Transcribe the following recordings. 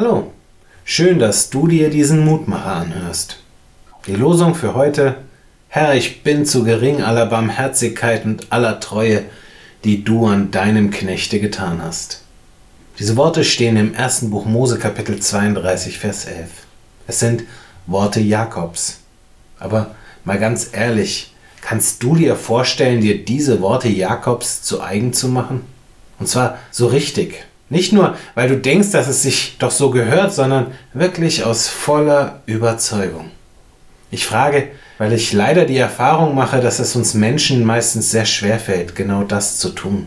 Hallo, schön, dass du dir diesen Mutmacher anhörst. Die Losung für heute, Herr, ich bin zu gering aller Barmherzigkeit und aller Treue, die du an deinem Knechte getan hast. Diese Worte stehen im ersten Buch Mose Kapitel 32, Vers 11. Es sind Worte Jakobs. Aber mal ganz ehrlich, kannst du dir vorstellen, dir diese Worte Jakobs zu eigen zu machen? Und zwar so richtig. Nicht nur, weil du denkst, dass es sich doch so gehört, sondern wirklich aus voller Überzeugung. Ich frage, weil ich leider die Erfahrung mache, dass es uns Menschen meistens sehr schwer fällt, genau das zu tun.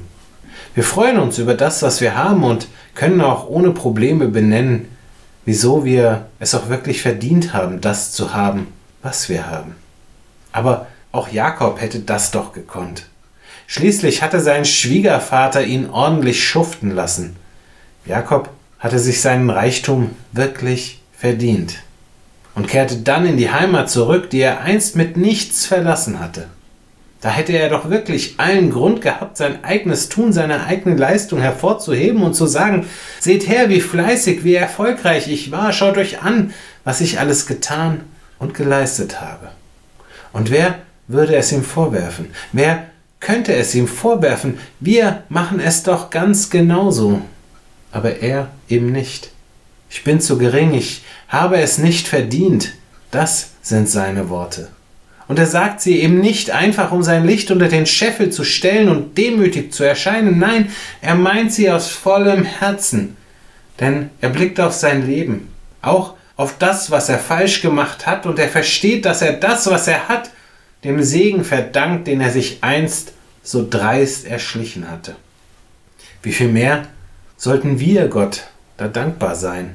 Wir freuen uns über das, was wir haben und können auch ohne Probleme benennen, wieso wir es auch wirklich verdient haben, das zu haben, was wir haben. Aber auch Jakob hätte das doch gekonnt. Schließlich hatte sein Schwiegervater ihn ordentlich schuften lassen. Jakob hatte sich seinen Reichtum wirklich verdient und kehrte dann in die Heimat zurück, die er einst mit nichts verlassen hatte. Da hätte er doch wirklich allen Grund gehabt, sein eigenes Tun, seine eigene Leistung hervorzuheben und zu sagen, seht her, wie fleißig, wie erfolgreich ich war, schaut euch an, was ich alles getan und geleistet habe. Und wer würde es ihm vorwerfen? Wer könnte es ihm vorwerfen? Wir machen es doch ganz genauso. Aber er eben nicht. Ich bin zu gering, ich habe es nicht verdient. Das sind seine Worte. Und er sagt sie eben nicht einfach, um sein Licht unter den Scheffel zu stellen und demütig zu erscheinen. Nein, er meint sie aus vollem Herzen. Denn er blickt auf sein Leben, auch auf das, was er falsch gemacht hat, und er versteht, dass er das, was er hat, dem Segen verdankt, den er sich einst so dreist erschlichen hatte. Wie viel mehr sollten wir Gott da dankbar sein,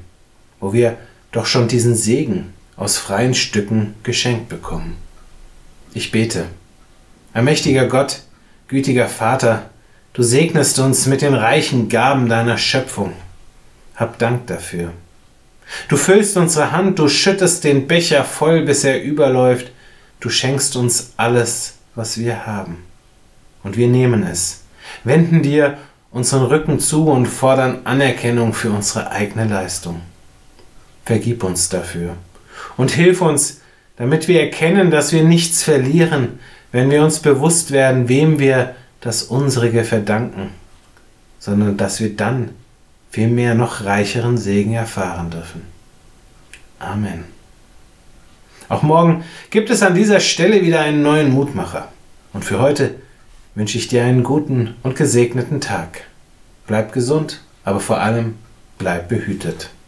wo wir doch schon diesen Segen aus freien Stücken geschenkt bekommen. Ich bete. Allmächtiger Gott, gütiger Vater, du segnest uns mit den reichen Gaben deiner Schöpfung. Hab Dank dafür. Du füllst unsere Hand, du schüttest den Becher voll, bis er überläuft, du schenkst uns alles, was wir haben. Und wir nehmen es, wenden dir unseren Rücken zu und fordern Anerkennung für unsere eigene Leistung. Vergib uns dafür und hilf uns, damit wir erkennen, dass wir nichts verlieren, wenn wir uns bewusst werden, wem wir das Unsrige verdanken, sondern dass wir dann vielmehr noch reicheren Segen erfahren dürfen. Amen. Auch morgen gibt es an dieser Stelle wieder einen neuen Mutmacher. Und für heute wünsche ich dir einen guten und gesegneten Tag. Bleib gesund, aber vor allem bleib behütet.